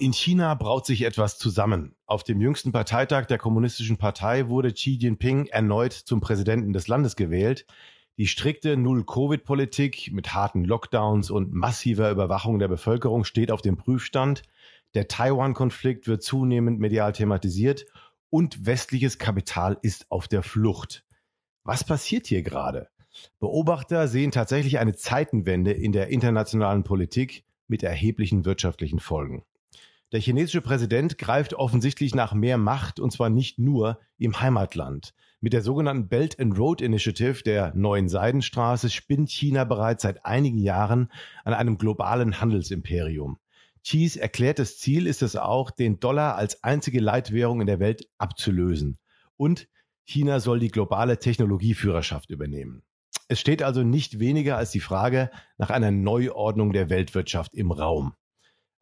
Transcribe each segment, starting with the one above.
In China braut sich etwas zusammen. Auf dem jüngsten Parteitag der Kommunistischen Partei wurde Xi Jinping erneut zum Präsidenten des Landes gewählt. Die strikte Null-Covid-Politik mit harten Lockdowns und massiver Überwachung der Bevölkerung steht auf dem Prüfstand. Der Taiwan-Konflikt wird zunehmend medial thematisiert und westliches Kapital ist auf der Flucht. Was passiert hier gerade? Beobachter sehen tatsächlich eine Zeitenwende in der internationalen Politik mit erheblichen wirtschaftlichen Folgen. Der chinesische Präsident greift offensichtlich nach mehr Macht und zwar nicht nur im Heimatland. Mit der sogenannten Belt and Road Initiative der neuen Seidenstraße spinnt China bereits seit einigen Jahren an einem globalen Handelsimperium. Xis erklärtes Ziel ist es auch, den Dollar als einzige Leitwährung in der Welt abzulösen. Und China soll die globale Technologieführerschaft übernehmen. Es steht also nicht weniger als die Frage nach einer Neuordnung der Weltwirtschaft im Raum.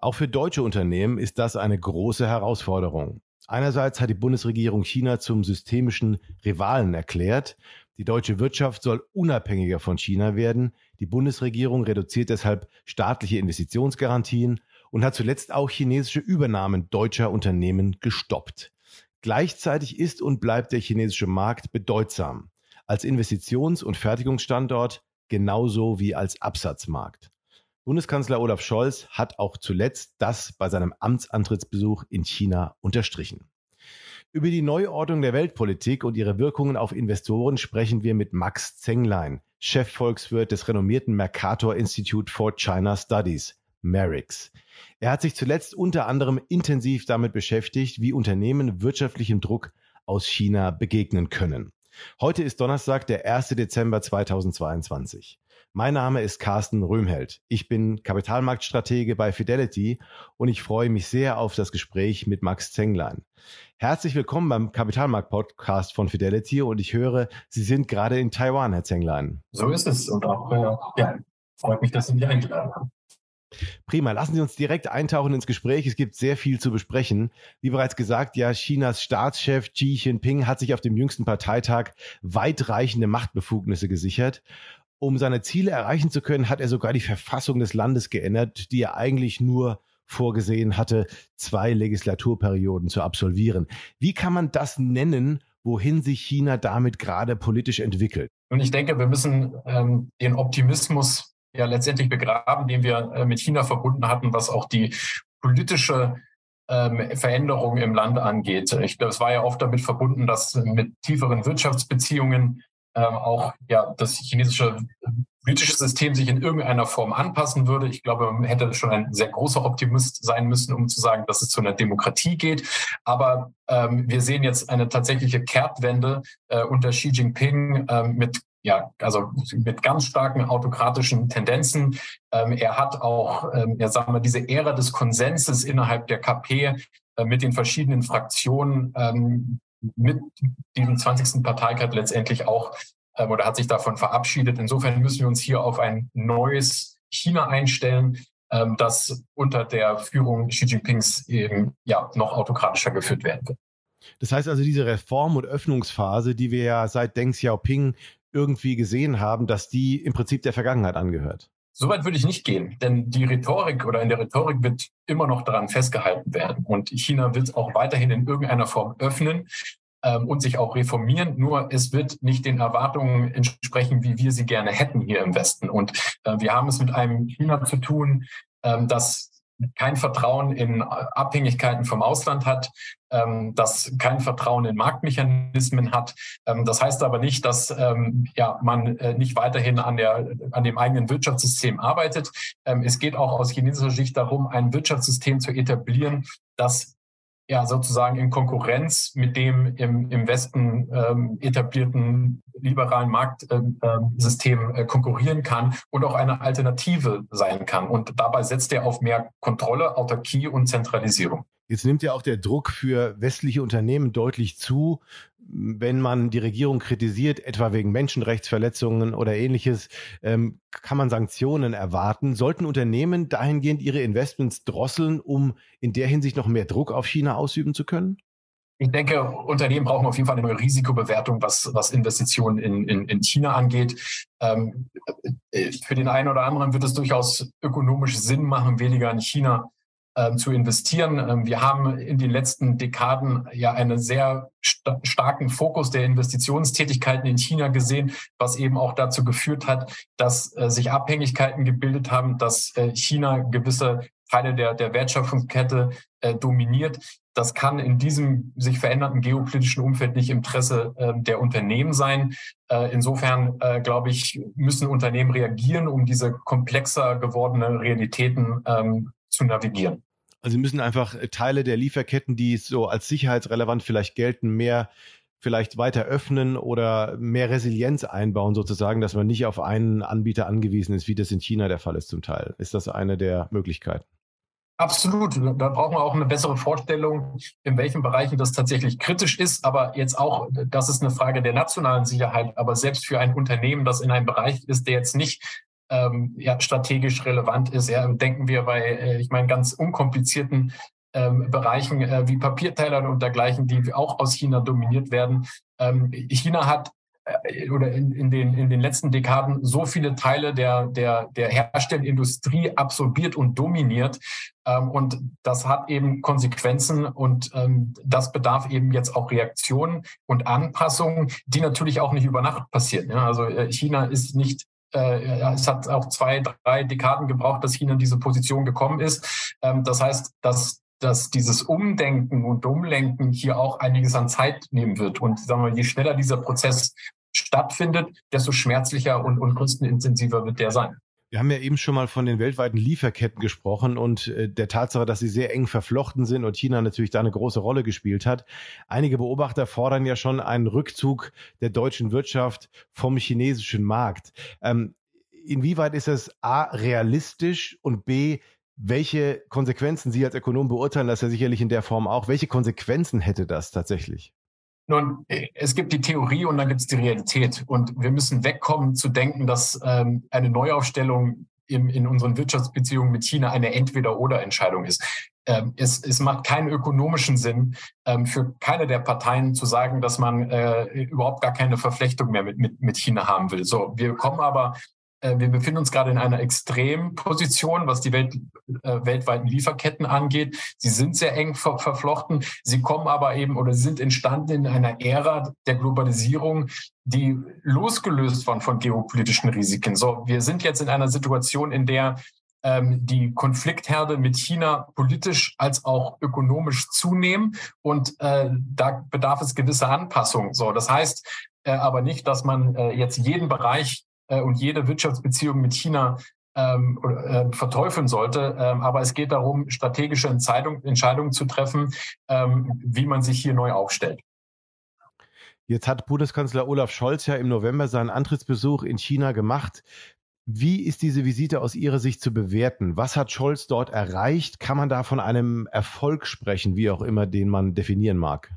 Auch für deutsche Unternehmen ist das eine große Herausforderung. Einerseits hat die Bundesregierung China zum systemischen Rivalen erklärt. Die deutsche Wirtschaft soll unabhängiger von China werden. Die Bundesregierung reduziert deshalb staatliche Investitionsgarantien und hat zuletzt auch chinesische Übernahmen deutscher Unternehmen gestoppt. Gleichzeitig ist und bleibt der chinesische Markt bedeutsam. Als Investitions- und Fertigungsstandort genauso wie als Absatzmarkt. Bundeskanzler Olaf Scholz hat auch zuletzt das bei seinem Amtsantrittsbesuch in China unterstrichen. Über die Neuordnung der Weltpolitik und ihre Wirkungen auf Investoren sprechen wir mit Max Zenglein, Chefvolkswirt des renommierten Mercator Institute for China Studies, MERIX. Er hat sich zuletzt unter anderem intensiv damit beschäftigt, wie Unternehmen wirtschaftlichem Druck aus China begegnen können. Heute ist Donnerstag, der 1. Dezember 2022. Mein Name ist Carsten Röhmheld. Ich bin Kapitalmarktstratege bei Fidelity und ich freue mich sehr auf das Gespräch mit Max Zenglein. Herzlich willkommen beim Kapitalmarkt-Podcast von Fidelity und ich höre, Sie sind gerade in Taiwan, Herr Zenglein. So ist es und auch, äh, ja, freut mich, dass Sie mich eingeladen haben. Prima, lassen Sie uns direkt eintauchen ins Gespräch. Es gibt sehr viel zu besprechen. Wie bereits gesagt, ja, Chinas Staatschef Xi Jinping hat sich auf dem jüngsten Parteitag weitreichende Machtbefugnisse gesichert. Um seine Ziele erreichen zu können, hat er sogar die Verfassung des Landes geändert, die er eigentlich nur vorgesehen hatte, zwei Legislaturperioden zu absolvieren. Wie kann man das nennen, wohin sich China damit gerade politisch entwickelt? Und ich denke, wir müssen ähm, den Optimismus ja letztendlich begraben, den wir äh, mit China verbunden hatten, was auch die politische ähm, Veränderung im Land angeht. Ich glaube, es war ja oft damit verbunden, dass mit tieferen Wirtschaftsbeziehungen ähm, auch ja, das chinesische politische System sich in irgendeiner Form anpassen würde. Ich glaube, man hätte schon ein sehr großer Optimist sein müssen, um zu sagen, dass es zu einer Demokratie geht. Aber ähm, wir sehen jetzt eine tatsächliche Kehrtwende äh, unter Xi Jinping äh, mit ja, also mit ganz starken autokratischen Tendenzen. Ähm, er hat auch, ähm, ja, sagen wir, diese Ära des Konsenses innerhalb der KP äh, mit den verschiedenen Fraktionen ähm, mit diesem 20. Parteikreis letztendlich auch ähm, oder hat sich davon verabschiedet. Insofern müssen wir uns hier auf ein neues China einstellen, ähm, das unter der Führung Xi Jinpings eben ja noch autokratischer geführt werden wird. Das heißt also, diese Reform- und Öffnungsphase, die wir ja seit Deng Xiaoping irgendwie gesehen haben, dass die im Prinzip der Vergangenheit angehört. Soweit würde ich nicht gehen, denn die Rhetorik oder in der Rhetorik wird immer noch daran festgehalten werden. Und China wird auch weiterhin in irgendeiner Form öffnen ähm, und sich auch reformieren. Nur es wird nicht den Erwartungen entsprechen, wie wir sie gerne hätten hier im Westen. Und äh, wir haben es mit einem China zu tun, ähm, das kein Vertrauen in Abhängigkeiten vom Ausland hat, ähm, das kein Vertrauen in Marktmechanismen hat. Ähm, das heißt aber nicht, dass ähm, ja, man äh, nicht weiterhin an, der, an dem eigenen Wirtschaftssystem arbeitet. Ähm, es geht auch aus chinesischer Sicht darum, ein Wirtschaftssystem zu etablieren, das ja sozusagen in Konkurrenz mit dem im, im Westen ähm, etablierten liberalen Marktsystem ähm, äh, konkurrieren kann und auch eine Alternative sein kann. Und dabei setzt er auf mehr Kontrolle, Autarkie und Zentralisierung. Jetzt nimmt ja auch der Druck für westliche Unternehmen deutlich zu, wenn man die Regierung kritisiert, etwa wegen Menschenrechtsverletzungen oder ähnliches, ähm, kann man Sanktionen erwarten. Sollten Unternehmen dahingehend ihre Investments drosseln, um in der Hinsicht noch mehr Druck auf China ausüben zu können? Ich denke, Unternehmen brauchen auf jeden Fall eine Risikobewertung, was, was Investitionen in, in, in China angeht. Ähm, äh, für den einen oder anderen wird es durchaus ökonomisch Sinn machen, weniger in China zu investieren. Ähm, wir haben in den letzten Dekaden ja einen sehr st starken Fokus der Investitionstätigkeiten in China gesehen, was eben auch dazu geführt hat, dass äh, sich Abhängigkeiten gebildet haben, dass äh, China gewisse Teile der, der Wertschöpfungskette äh, dominiert. Das kann in diesem sich veränderten geopolitischen Umfeld nicht im Interesse äh, der Unternehmen sein. Äh, insofern, äh, glaube ich, müssen Unternehmen reagieren, um diese komplexer gewordene Realitäten ähm, zu navigieren. Also sie müssen einfach äh, Teile der Lieferketten, die so als sicherheitsrelevant vielleicht gelten, mehr vielleicht weiter öffnen oder mehr Resilienz einbauen, sozusagen, dass man nicht auf einen Anbieter angewiesen ist, wie das in China der Fall ist zum Teil. Ist das eine der Möglichkeiten? Absolut. Da brauchen wir auch eine bessere Vorstellung, in welchen Bereichen das tatsächlich kritisch ist. Aber jetzt auch, das ist eine Frage der nationalen Sicherheit. Aber selbst für ein Unternehmen, das in einem Bereich ist, der jetzt nicht ähm, ja, strategisch relevant ist. Ja, denken wir bei, äh, ich meine, ganz unkomplizierten ähm, Bereichen äh, wie Papierteilern und dergleichen, die auch aus China dominiert werden. Ähm, China hat äh, oder in, in, den, in den letzten Dekaden so viele Teile der, der, der Herstellindustrie absorbiert und dominiert. Ähm, und das hat eben Konsequenzen und ähm, das bedarf eben jetzt auch Reaktionen und Anpassungen, die natürlich auch nicht über Nacht passieren. Ja? Also äh, China ist nicht äh, es hat auch zwei, drei Dekaden gebraucht, dass China in diese Position gekommen ist. Ähm, das heißt, dass dass dieses Umdenken und Umlenken hier auch einiges an Zeit nehmen wird. Und sagen wir, je schneller dieser Prozess stattfindet, desto schmerzlicher und, und kostenintensiver wird der sein. Wir haben ja eben schon mal von den weltweiten Lieferketten gesprochen und äh, der Tatsache, dass sie sehr eng verflochten sind und China natürlich da eine große Rolle gespielt hat. Einige Beobachter fordern ja schon einen Rückzug der deutschen Wirtschaft vom chinesischen Markt. Ähm, inwieweit ist es A realistisch und B welche Konsequenzen Sie als Ökonom beurteilen, das ja sicherlich in der Form auch. Welche Konsequenzen hätte das tatsächlich? Nun, es gibt die Theorie und dann gibt es die Realität. Und wir müssen wegkommen zu denken, dass ähm, eine Neuaufstellung im, in unseren Wirtschaftsbeziehungen mit China eine Entweder-Oder-Entscheidung ist. Ähm, es, es macht keinen ökonomischen Sinn ähm, für keine der Parteien zu sagen, dass man äh, überhaupt gar keine Verflechtung mehr mit, mit, mit China haben will. So, wir kommen aber äh, wir befinden uns gerade in einer Extremposition, was die Welt, äh, weltweiten Lieferketten angeht. Sie sind sehr eng ver verflochten. Sie kommen aber eben oder sind entstanden in einer Ära der Globalisierung, die losgelöst waren von geopolitischen Risiken. So, wir sind jetzt in einer Situation, in der ähm, die Konfliktherde mit China politisch als auch ökonomisch zunehmen und äh, da bedarf es gewisser Anpassungen. So, das heißt äh, aber nicht, dass man äh, jetzt jeden Bereich äh, und jede Wirtschaftsbeziehung mit China ähm, äh, verteufeln sollte. Ähm, aber es geht darum, strategische Entscheidung, Entscheidungen zu treffen, ähm, wie man sich hier neu aufstellt. Jetzt hat Bundeskanzler Olaf Scholz ja im November seinen Antrittsbesuch in China gemacht. Wie ist diese Visite aus Ihrer Sicht zu bewerten? Was hat Scholz dort erreicht? Kann man da von einem Erfolg sprechen, wie auch immer den man definieren mag?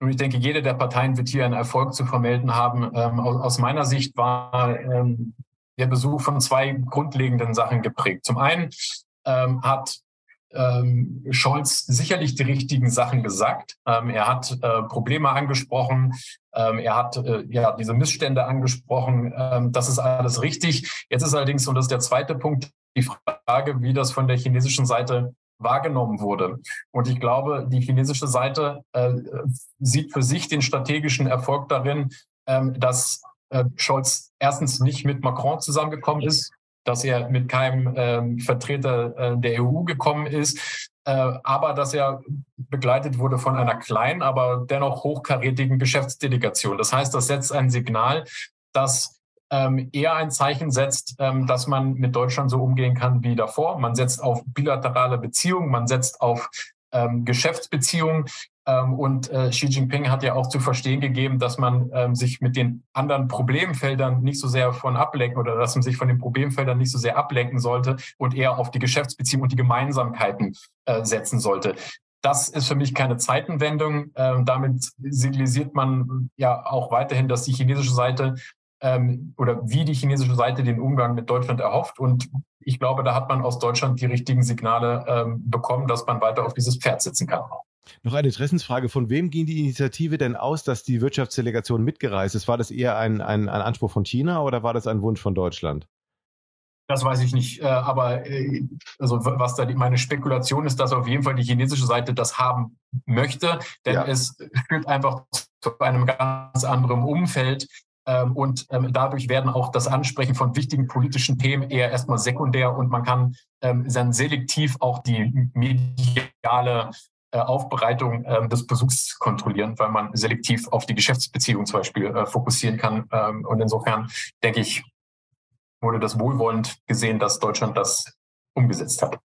Und ich denke, jede der Parteien wird hier einen Erfolg zu vermelden haben. Ähm, aus, aus, meiner Sicht war ähm, der Besuch von zwei grundlegenden Sachen geprägt. Zum einen ähm, hat ähm, Scholz sicherlich die richtigen Sachen gesagt. Ähm, er hat äh, Probleme angesprochen. Ähm, er hat äh, ja diese Missstände angesprochen. das ist alles richtig. Jetzt ist allerdings, und das ist der zweite Punkt, die Frage, wie das von der chinesischen Seite wahrgenommen wurde. Und ich glaube, die chinesische Seite äh, sieht für sich den strategischen Erfolg darin, ähm, dass äh, Scholz erstens nicht mit Macron zusammengekommen ist, dass er mit keinem ähm, Vertreter äh, der EU gekommen ist, äh, aber dass er begleitet wurde von einer kleinen, aber dennoch hochkarätigen Geschäftsdelegation. Das heißt, das setzt ein Signal, dass ähm, eher ein Zeichen setzt, ähm, dass man mit Deutschland so umgehen kann wie davor. Man setzt auf bilaterale Beziehungen, man setzt auf ähm, Geschäftsbeziehungen. Ähm, und äh, Xi Jinping hat ja auch zu verstehen gegeben, dass man ähm, sich mit den anderen Problemfeldern nicht so sehr von ablenken oder dass man sich von den Problemfeldern nicht so sehr ablenken sollte und eher auf die Geschäftsbeziehungen und die Gemeinsamkeiten äh, setzen sollte. das ist für mich keine Zeitenwendung. Ähm, damit signalisiert man ja auch weiterhin, dass die chinesische Seite ähm, oder wie die chinesische Seite den Umgang mit Deutschland erhofft. Und ich glaube, da hat man aus Deutschland die richtigen Signale ähm, bekommen, dass man weiter auf dieses Pferd sitzen kann. Noch eine Interessensfrage. Von wem ging die Initiative denn aus, dass die Wirtschaftsdelegation mitgereist ist? War das eher ein, ein, ein Anspruch von China oder war das ein Wunsch von Deutschland? Das weiß ich nicht. Äh, aber äh, also was da die, meine Spekulation ist, dass auf jeden Fall die chinesische Seite das haben möchte, denn ja. es führt einfach zu einem ganz anderen Umfeld. Ähm, und ähm, dadurch werden auch das Ansprechen von wichtigen politischen Themen eher erstmal sekundär und man kann ähm, dann selektiv auch die mediale äh, Aufbereitung des Besuchs kontrollieren, weil man selektiv auf die Geschäftsbeziehung zum Beispiel fokussieren kann. Und insofern denke ich, wurde das wohlwollend gesehen, dass Deutschland das umgesetzt hat.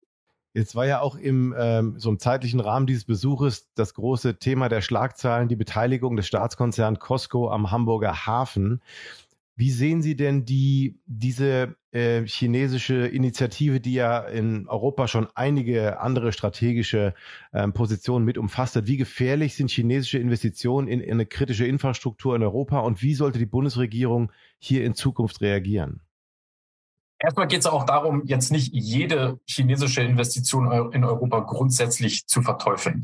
Jetzt war ja auch im ähm, so im zeitlichen Rahmen dieses Besuches das große Thema der Schlagzeilen die Beteiligung des Staatskonzerns Costco am Hamburger Hafen. Wie sehen Sie denn die, diese äh, chinesische Initiative, die ja in Europa schon einige andere strategische ähm, Positionen mit umfasst hat? Wie gefährlich sind chinesische Investitionen in, in eine kritische Infrastruktur in Europa und wie sollte die Bundesregierung hier in Zukunft reagieren? Erstmal geht es auch darum, jetzt nicht jede chinesische Investition in Europa grundsätzlich zu verteufeln.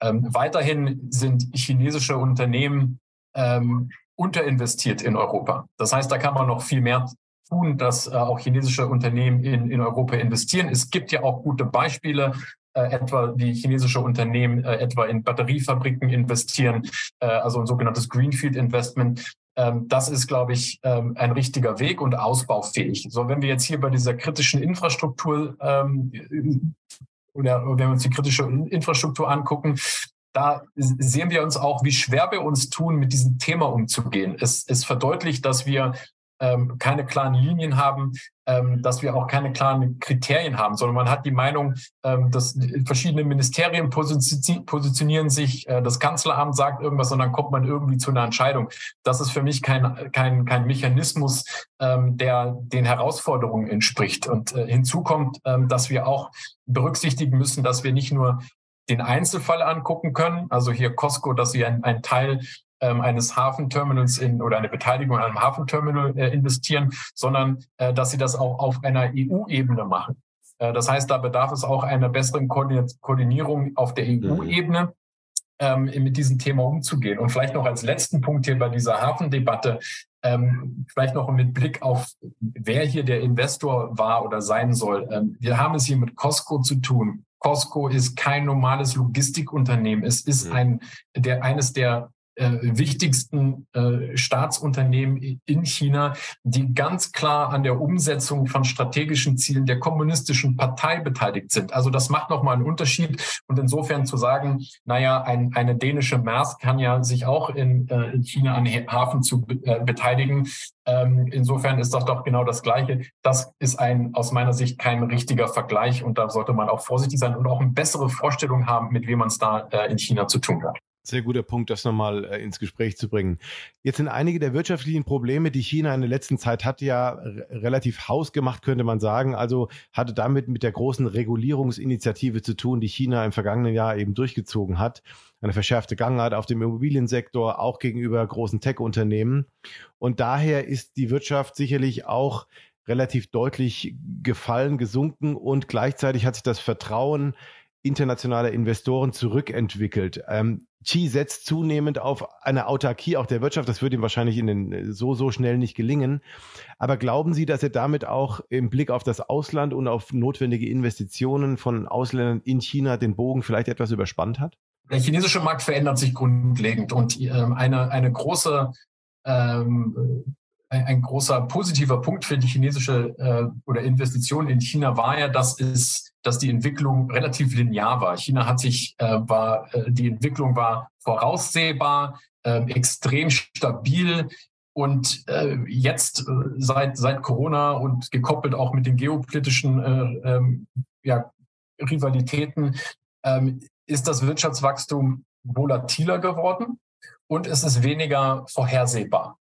Ähm, weiterhin sind chinesische Unternehmen ähm, unterinvestiert in Europa. Das heißt, da kann man noch viel mehr tun, dass äh, auch chinesische Unternehmen in, in Europa investieren. Es gibt ja auch gute Beispiele, äh, etwa wie chinesische Unternehmen äh, etwa in Batteriefabriken investieren, äh, also ein sogenanntes Greenfield Investment. Ähm, das ist, glaube ich, ähm, ein richtiger Weg und ausbaufähig. So, wenn wir jetzt hier bei dieser kritischen Infrastruktur ähm, oder wenn wir uns die kritische Infrastruktur angucken, da sehen wir uns auch, wie schwer wir uns tun, mit diesem Thema umzugehen. Es, es verdeutlicht, dass wir ähm, keine klaren Linien haben, ähm, dass wir auch keine klaren Kriterien haben, sondern man hat die Meinung, ähm, dass verschiedene Ministerien positionieren sich, äh, das Kanzleramt sagt irgendwas und dann kommt man irgendwie zu einer Entscheidung. Das ist für mich kein, kein, kein Mechanismus, ähm, der den Herausforderungen entspricht. Und äh, hinzu kommt, ähm, dass wir auch berücksichtigen müssen, dass wir nicht nur den Einzelfall angucken können, also hier Costco, dass sie ein, ein Teil eines Hafenterminals in oder eine Beteiligung an einem Hafenterminal äh, investieren, sondern äh, dass sie das auch auf einer EU-Ebene machen. Äh, das heißt, da bedarf es auch einer besseren Koordinierung auf der EU-Ebene. Ähm, mit diesem Thema umzugehen. Und vielleicht noch als letzten Punkt hier bei dieser Hafendebatte, ähm, vielleicht noch mit Blick auf, wer hier der Investor war oder sein soll. Ähm, wir haben es hier mit Costco zu tun. Costco ist kein normales Logistikunternehmen. Es ist ein, der, eines der äh, wichtigsten äh, Staatsunternehmen in China, die ganz klar an der Umsetzung von strategischen Zielen der kommunistischen Partei beteiligt sind. Also das macht nochmal einen Unterschied. Und insofern zu sagen, naja, ein, eine dänische Maersk kann ja sich auch in, äh, in China an Hafen zu äh, beteiligen. Ähm, insofern ist das doch genau das Gleiche. Das ist ein aus meiner Sicht kein richtiger Vergleich und da sollte man auch vorsichtig sein und auch eine bessere Vorstellung haben, mit wem man es da äh, in China zu tun hat. Sehr guter Punkt, das nochmal äh, ins Gespräch zu bringen. Jetzt sind einige der wirtschaftlichen Probleme, die China in der letzten Zeit hat, ja relativ hausgemacht, könnte man sagen. Also hatte damit mit der großen Regulierungsinitiative zu tun, die China im vergangenen Jahr eben durchgezogen hat. Eine verschärfte Gangart auf dem Immobiliensektor, auch gegenüber großen Tech-Unternehmen. Und daher ist die Wirtschaft sicherlich auch relativ deutlich gefallen, gesunken und gleichzeitig hat sich das Vertrauen internationaler Investoren zurückentwickelt. Ähm, Xi setzt zunehmend auf eine Autarkie auch der Wirtschaft. Das wird ihm wahrscheinlich in den, so, so schnell nicht gelingen. Aber glauben Sie, dass er damit auch im Blick auf das Ausland und auf notwendige Investitionen von Ausländern in China den Bogen vielleicht etwas überspannt hat? Der chinesische Markt verändert sich grundlegend und ähm, eine, eine große ähm, ein, großer positiver Punkt für die chinesische äh, oder Investition in China war ja, dass es dass die Entwicklung relativ linear war. China hat sich, äh, war, äh, die Entwicklung war voraussehbar, äh, extrem stabil. Und äh, jetzt äh, seit, seit Corona und gekoppelt auch mit den geopolitischen äh, ähm, ja, Rivalitäten ähm, ist das Wirtschaftswachstum volatiler geworden und es ist weniger vorhersehbar.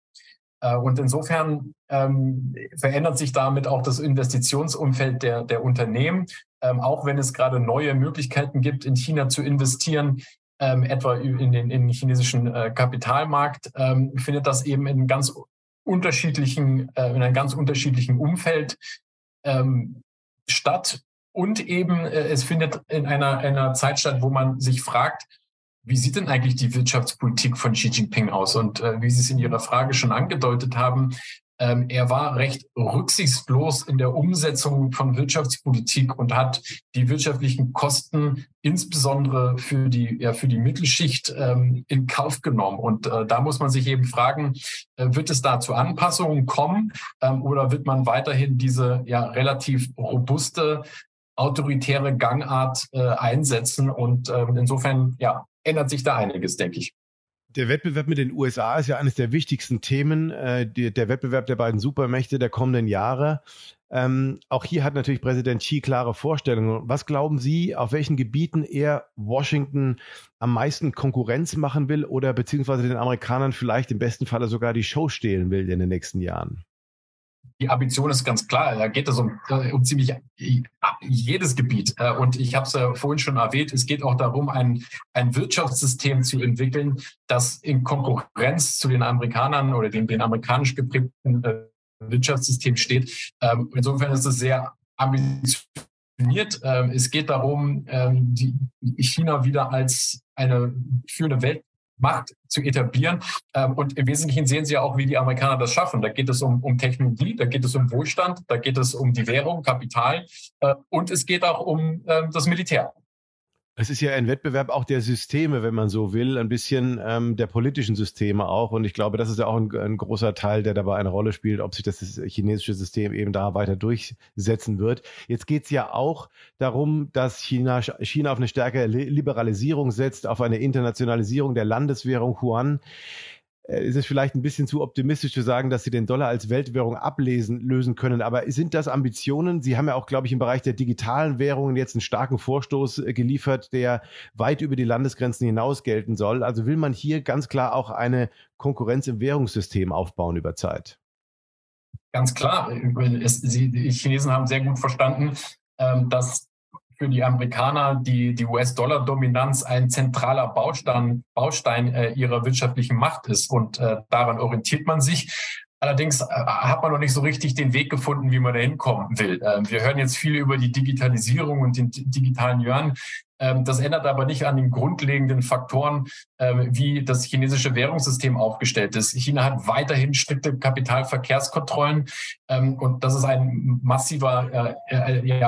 Äh, und insofern ähm, verändert sich damit auch das Investitionsumfeld der, der Unternehmen. ähm, auch wenn es gerade neue Möglichkeiten gibt, in China zu investieren, ähm, etwa in den, in den chinesischen äh, Kapitalmarkt, ähm, findet das eben in ganz unterschiedlichen, äh, in einem ganz unterschiedlichen Umfeld ähm, statt. Und eben, äh, es findet in einer, einer Zeit statt, wo man sich fragt, wie sieht denn eigentlich die Wirtschaftspolitik von Xi Jinping aus? Und äh, wie Sie es in Ihrer Frage schon angedeutet haben, ähm, er war recht rücksichtslos in der Umsetzung von Wirtschaftspolitik und hat die wirtschaftlichen Kosten insbesondere für die, ja, für die Mittelschicht ähm, in Kauf genommen. Und äh, da muss man sich eben fragen, äh, wird es da zu Anpassungen kommen ähm, oder wird man weiterhin diese ja relativ robuste autoritäre Gangart äh, einsetzen? Und ähm, insofern ja, ändert sich da einiges, denke ich. Der Wettbewerb mit den USA ist ja eines der wichtigsten Themen, äh, die, der Wettbewerb der beiden Supermächte der kommenden Jahre. Ähm, auch hier hat natürlich Präsident Xi klare Vorstellungen. Was glauben Sie, auf welchen Gebieten er Washington am meisten Konkurrenz machen will oder beziehungsweise den Amerikanern vielleicht im besten Falle sogar die Show stehlen will in den nächsten Jahren? Die Ambition ist ganz klar. Da geht es um, äh, um ziemlich jedes Gebiet. Äh, und ich habe es ja vorhin schon erwähnt, es geht auch darum, ein, ein Wirtschaftssystem zu entwickeln, das in Konkurrenz zu den Amerikanern oder den, den amerikanisch geprägten äh, Wirtschaftssystem steht. Ähm, insofern ist es sehr ambitioniert. Ähm, es geht darum, ähm, China wieder als eine führende Welt Macht zu etablieren. Ähm, und im Wesentlichen sehen Sie ja auch, wie die Amerikaner das schaffen. Da geht es um, um Technologie, da geht es um Wohlstand, da geht es um die Währung, Kapital äh, und es geht auch um äh, das Militär. Es ist ja ein Wettbewerb auch der Systeme, wenn man so will, ein bisschen ähm, der politischen Systeme auch. Und ich glaube, das ist ja auch ein, ein, großer Teil, der dabei eine Rolle spielt, ob sich das chinesische System eben da weiter durchsetzen wird. Jetzt geht es ja auch darum, dass China, China auf eine stärkere Liberalisierung setzt, auf eine Internationalisierung der Landeswährung Yuan. Äh, ist es vielleicht ein bisschen zu optimistisch zu sagen, dass sie den Dollar als Weltwährung ablesen, lösen können. Aber sind das Ambitionen? Sie haben ja auch, glaube ich, im Bereich der digitalen Währungen jetzt einen starken Vorstoß äh, geliefert, der weit über die Landesgrenzen hinaus gelten soll. Also will man hier ganz klar auch eine Konkurrenz im Währungssystem aufbauen über Zeit? Ganz klar. Die Chinesen haben sehr gut verstanden, ähm, dass für die Amerikaner die, die US-Dollar-Dominanz ein zentraler Baustein, Baustein äh, ihrer wirtschaftlichen Macht ist. Und äh, daran orientiert man sich. Allerdings äh, hat man noch nicht so richtig den Weg gefunden, wie man da hinkommen will. Ähm, wir hören jetzt viel über die Digitalisierung und den digitalen Yuan. Ähm, das ändert aber nicht an den grundlegenden Faktoren, ähm, wie das chinesische Währungssystem aufgestellt ist. China hat weiterhin strikte Kapitalverkehrskontrollen und das ist ein massiver äh, äh,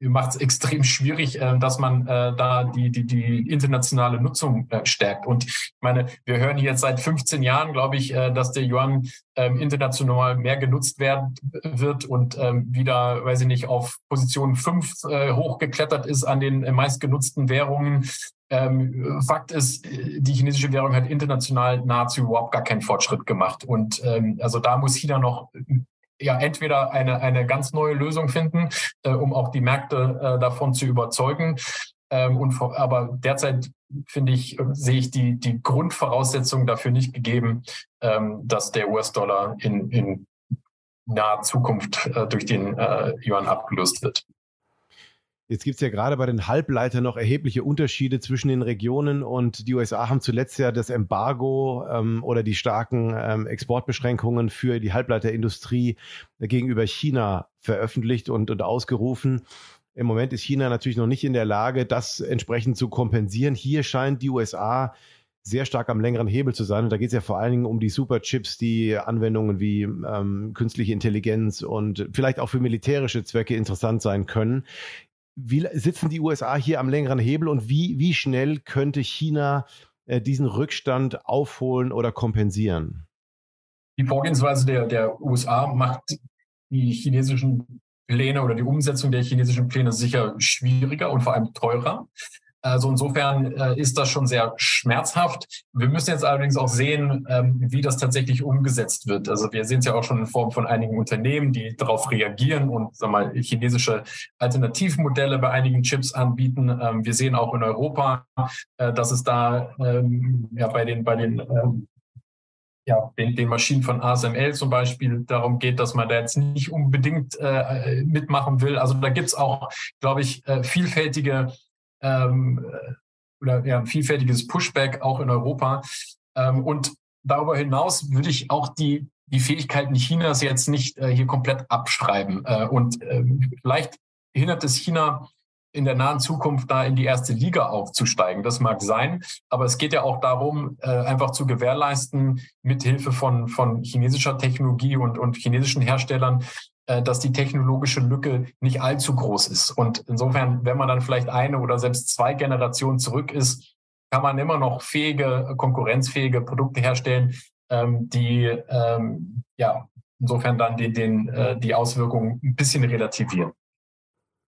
macht es extrem schwierig, äh, dass man äh, da die, die, die internationale Nutzung äh, stärkt. Und ich meine, wir hören jetzt seit 15 Jahren, glaube ich, äh, dass der Yuan ähm, international mehr genutzt werden wird und ähm, wieder, weiß ich nicht, auf Position 5 äh, hochgeklettert ist an den äh, meistgenutzten Währungen. Ähm, Fakt ist, die chinesische Währung hat international nahezu überhaupt gar keinen Fortschritt gemacht. Und ähm, also da muss China noch ja entweder eine, eine ganz neue Lösung finden, äh, um auch die Märkte äh, davon zu überzeugen. Ähm, und vor, aber derzeit finde ich, sehe ich die, die Grundvoraussetzungen dafür nicht gegeben, ähm, dass der US-Dollar in, in naher Zukunft äh, durch den äh, Yuan abgelöst wird. Jetzt gibt es ja gerade bei den Halbleitern noch erhebliche Unterschiede zwischen den Regionen und die USA haben zuletzt ja das Embargo ähm, oder die starken ähm, Exportbeschränkungen für die Halbleiterindustrie gegenüber China veröffentlicht und, und ausgerufen. Im Moment ist China natürlich noch nicht in der Lage, das entsprechend zu kompensieren. Hier scheint die USA sehr stark am längeren Hebel zu sein. Und da geht es ja vor allen Dingen um die Superchips, die Anwendungen wie ähm, künstliche Intelligenz und vielleicht auch für militärische Zwecke interessant sein können wie sitzen die USA hier am längeren Hebel und wie, wie schnell könnte China äh, diesen Rückstand aufholen oder kompensieren? Die Vorgehensweise der, der USA macht die chinesischen Pläne oder die Umsetzung der chinesischen Pläne sicher schwieriger und vor allem teurer. Also insofern äh, ist das schon sehr schmerzhaft. Wir müssen jetzt allerdings auch sehen, ähm, wie das tatsächlich umgesetzt wird. Also wir sehen es ja auch schon in Form von einigen Unternehmen, die darauf reagieren und sag mal, chinesische Alternativmodelle bei einigen Chips anbieten. Ähm, wir sehen auch in Europa, äh, dass es da ähm, ja, bei den, bei den ja, den, den Maschinen von ASML zum Beispiel darum geht, dass man da jetzt nicht unbedingt äh, mitmachen will. Also da gibt es auch, glaube ich, äh, vielfältige ähm, oder ja, vielfältiges Pushback auch in Europa. Ähm, und darüber hinaus würde ich auch die, die Fähigkeiten Chinas jetzt nicht äh, hier komplett abschreiben. Äh, und äh, vielleicht hindert es China in der nahen Zukunft da in die erste Liga aufzusteigen. Das mag sein, aber es geht ja auch darum, äh, einfach zu gewährleisten, mithilfe von, von chinesischer Technologie und, und chinesischen Herstellern, äh, dass die technologische Lücke nicht allzu groß ist. Und insofern, wenn man dann vielleicht eine oder selbst zwei Generationen zurück ist, kann man immer noch fähige, konkurrenzfähige Produkte herstellen, ähm, die ähm, ja insofern dann den, den, äh, die Auswirkungen ein bisschen relativieren.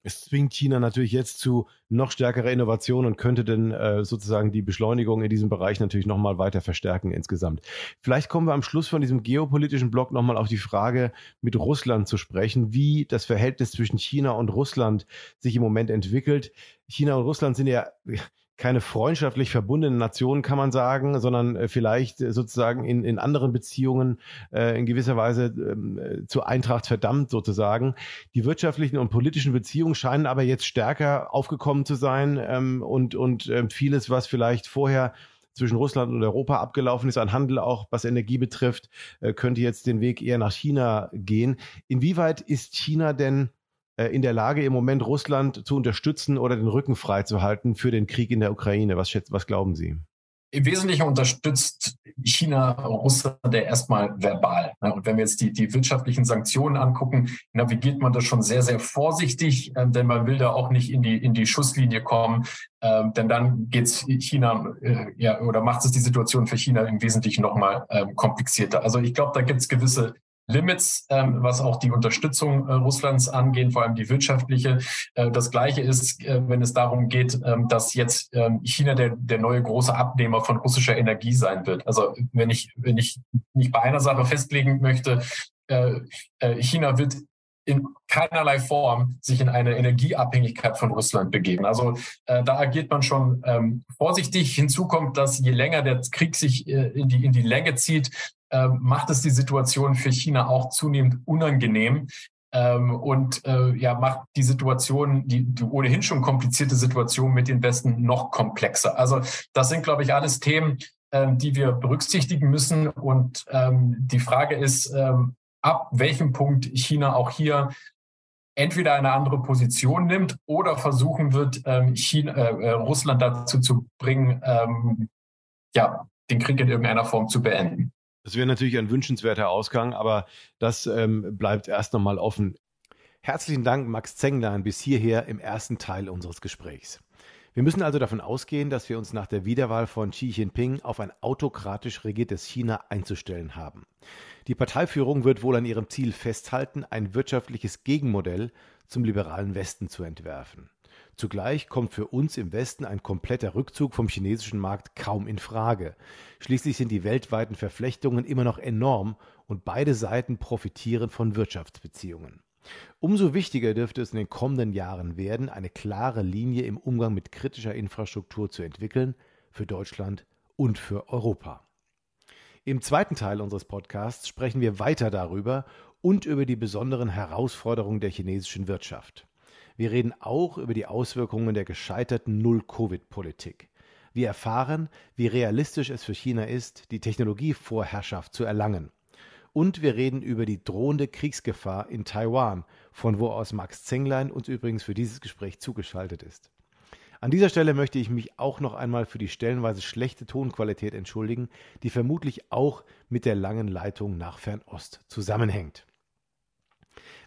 Es zwingt China natürlich jetzt zu noch stärkerer Innovation und könnte dann äh, sozusagen die Beschleunigung in diesem Bereich natürlich nochmal weiter verstärken insgesamt. Vielleicht kommen wir am Schluss von diesem geopolitischen Block nochmal auf die Frage mit Russland zu sprechen, wie das Verhältnis zwischen China und Russland sich im Moment entwickelt. China und Russland sind ja keine freundschaftlich verbundenen Nationen, kann man sagen, sondern äh, vielleicht äh, sozusagen in, in anderen Beziehungen äh, in gewisser Weise ähm, äh, zur Eintracht verdammt sozusagen. Die wirtschaftlichen und politischen Beziehungen scheinen aber jetzt stärker aufgekommen zu sein ähm, und, und äh, vieles, was vielleicht vorher zwischen Russland und Europa abgelaufen ist, an Handel auch, was Energie betrifft, äh, könnte jetzt den Weg eher nach China gehen. Inwieweit ist China denn in der Lage, im Moment Russland zu unterstützen oder den Rücken freizuhalten für den Krieg in der Ukraine? Was, schätzt, was glauben Sie? Im Wesentlichen unterstützt China Russland ja erstmal verbal. Und wenn wir jetzt die, die wirtschaftlichen Sanktionen angucken, navigiert man das schon sehr, sehr vorsichtig, ähm, denn man will da auch nicht in die, in die Schusslinie kommen, ähm, denn dann geht es China äh, ja, oder macht es die Situation für China im Wesentlichen nochmal ähm, komplizierter. Also ich glaube, da gibt es gewisse Limits, ähm, was auch die Unterstützung äh, Russlands angeht, vor allem die wirtschaftliche. Äh, das Gleiche ist, äh, wenn es darum geht, ähm, dass jetzt ähm, China der, der neue große Abnehmer von russischer Energie sein wird. Also wenn ich, wenn ich nicht bei einer Sache festlegen möchte, äh, äh, China wird in keinerlei Form sich in eine Energieabhängigkeit von Russland begeben. Also äh, da agiert man schon ähm, vorsichtig. Hinzu kommt, dass je länger der Krieg sich äh, in, die, in die Länge zieht, äh, macht es die Situation für China auch zunehmend unangenehm. Ähm, und äh, ja, macht die Situation, die, die ohnehin schon komplizierte Situation mit den Westen noch komplexer. Also das sind, glaube ich, alles Themen, ähm, die wir berücksichtigen müssen. Und ähm, die Frage ist, ähm, ab welchem Punkt China auch hier entweder eine andere Position nimmt oder versuchen wird, ähm, China, äh, äh, Russland dazu zu bringen, ähm, ja, den Krieg in irgendeiner Form zu beenden. Das wäre natürlich ein wünschenswerter Ausgang, aber das ähm, bleibt erst nochmal offen. Herzlichen Dank, Max Zenglein, bis hierher im ersten Teil unseres Gesprächs. Wir müssen also davon ausgehen, dass wir uns nach der Wiederwahl von Xi Jinping auf ein autokratisch regiertes China einzustellen haben. Die Parteiführung wird wohl an ihrem Ziel festhalten, ein wirtschaftliches Gegenmodell zum liberalen Westen zu entwerfen. Zugleich kommt für uns im Westen ein kompletter Rückzug vom chinesischen Markt kaum in Frage. Schließlich sind die weltweiten Verflechtungen immer noch enorm und beide Seiten profitieren von Wirtschaftsbeziehungen. Umso wichtiger dürfte es in den kommenden Jahren werden, eine klare Linie im Umgang mit kritischer Infrastruktur zu entwickeln, für Deutschland und für Europa. Im zweiten Teil unseres Podcasts sprechen wir weiter darüber und über die besonderen Herausforderungen der chinesischen Wirtschaft. Wir reden auch über die Auswirkungen der gescheiterten Null-Covid-Politik. Wir erfahren, wie realistisch es für China ist, die Technologievorherrschaft zu erlangen. Und wir reden über die drohende Kriegsgefahr in Taiwan, von wo aus Max Zenglein uns übrigens für dieses Gespräch zugeschaltet ist. An dieser Stelle möchte ich mich auch noch einmal für die stellenweise schlechte Tonqualität entschuldigen, die vermutlich auch mit der langen Leitung nach Fernost zusammenhängt.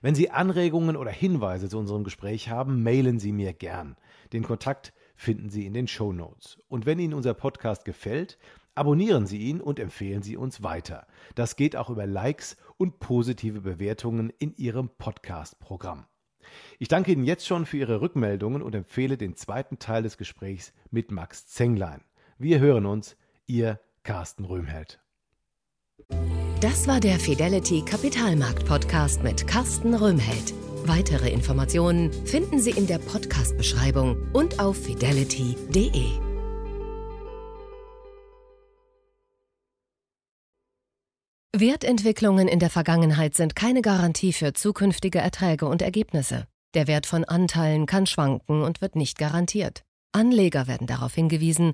Wenn Sie Anregungen oder Hinweise zu unserem Gespräch haben, mailen Sie mir gern. Den Kontakt finden Sie in den Show Notes. Und wenn Ihnen unser Podcast gefällt, abonnieren Sie ihn und empfehlen Sie uns weiter. Das geht auch über Likes und positive Bewertungen in Ihrem Podcast-Programm. Ich danke Ihnen jetzt schon für Ihre Rückmeldungen und empfehle den zweiten Teil des Gesprächs mit Max Zenglein. Wir hören uns, Ihr Carsten Röhmheld. Das war der Fidelity Kapitalmarkt Podcast mit Carsten Röhmheld. Weitere Informationen finden Sie in der Podcast-Beschreibung und auf fidelity.de. Wertentwicklungen in der Vergangenheit sind keine Garantie für zukünftige Erträge und Ergebnisse. Der Wert von Anteilen kann schwanken und wird nicht garantiert. Anleger werden darauf hingewiesen,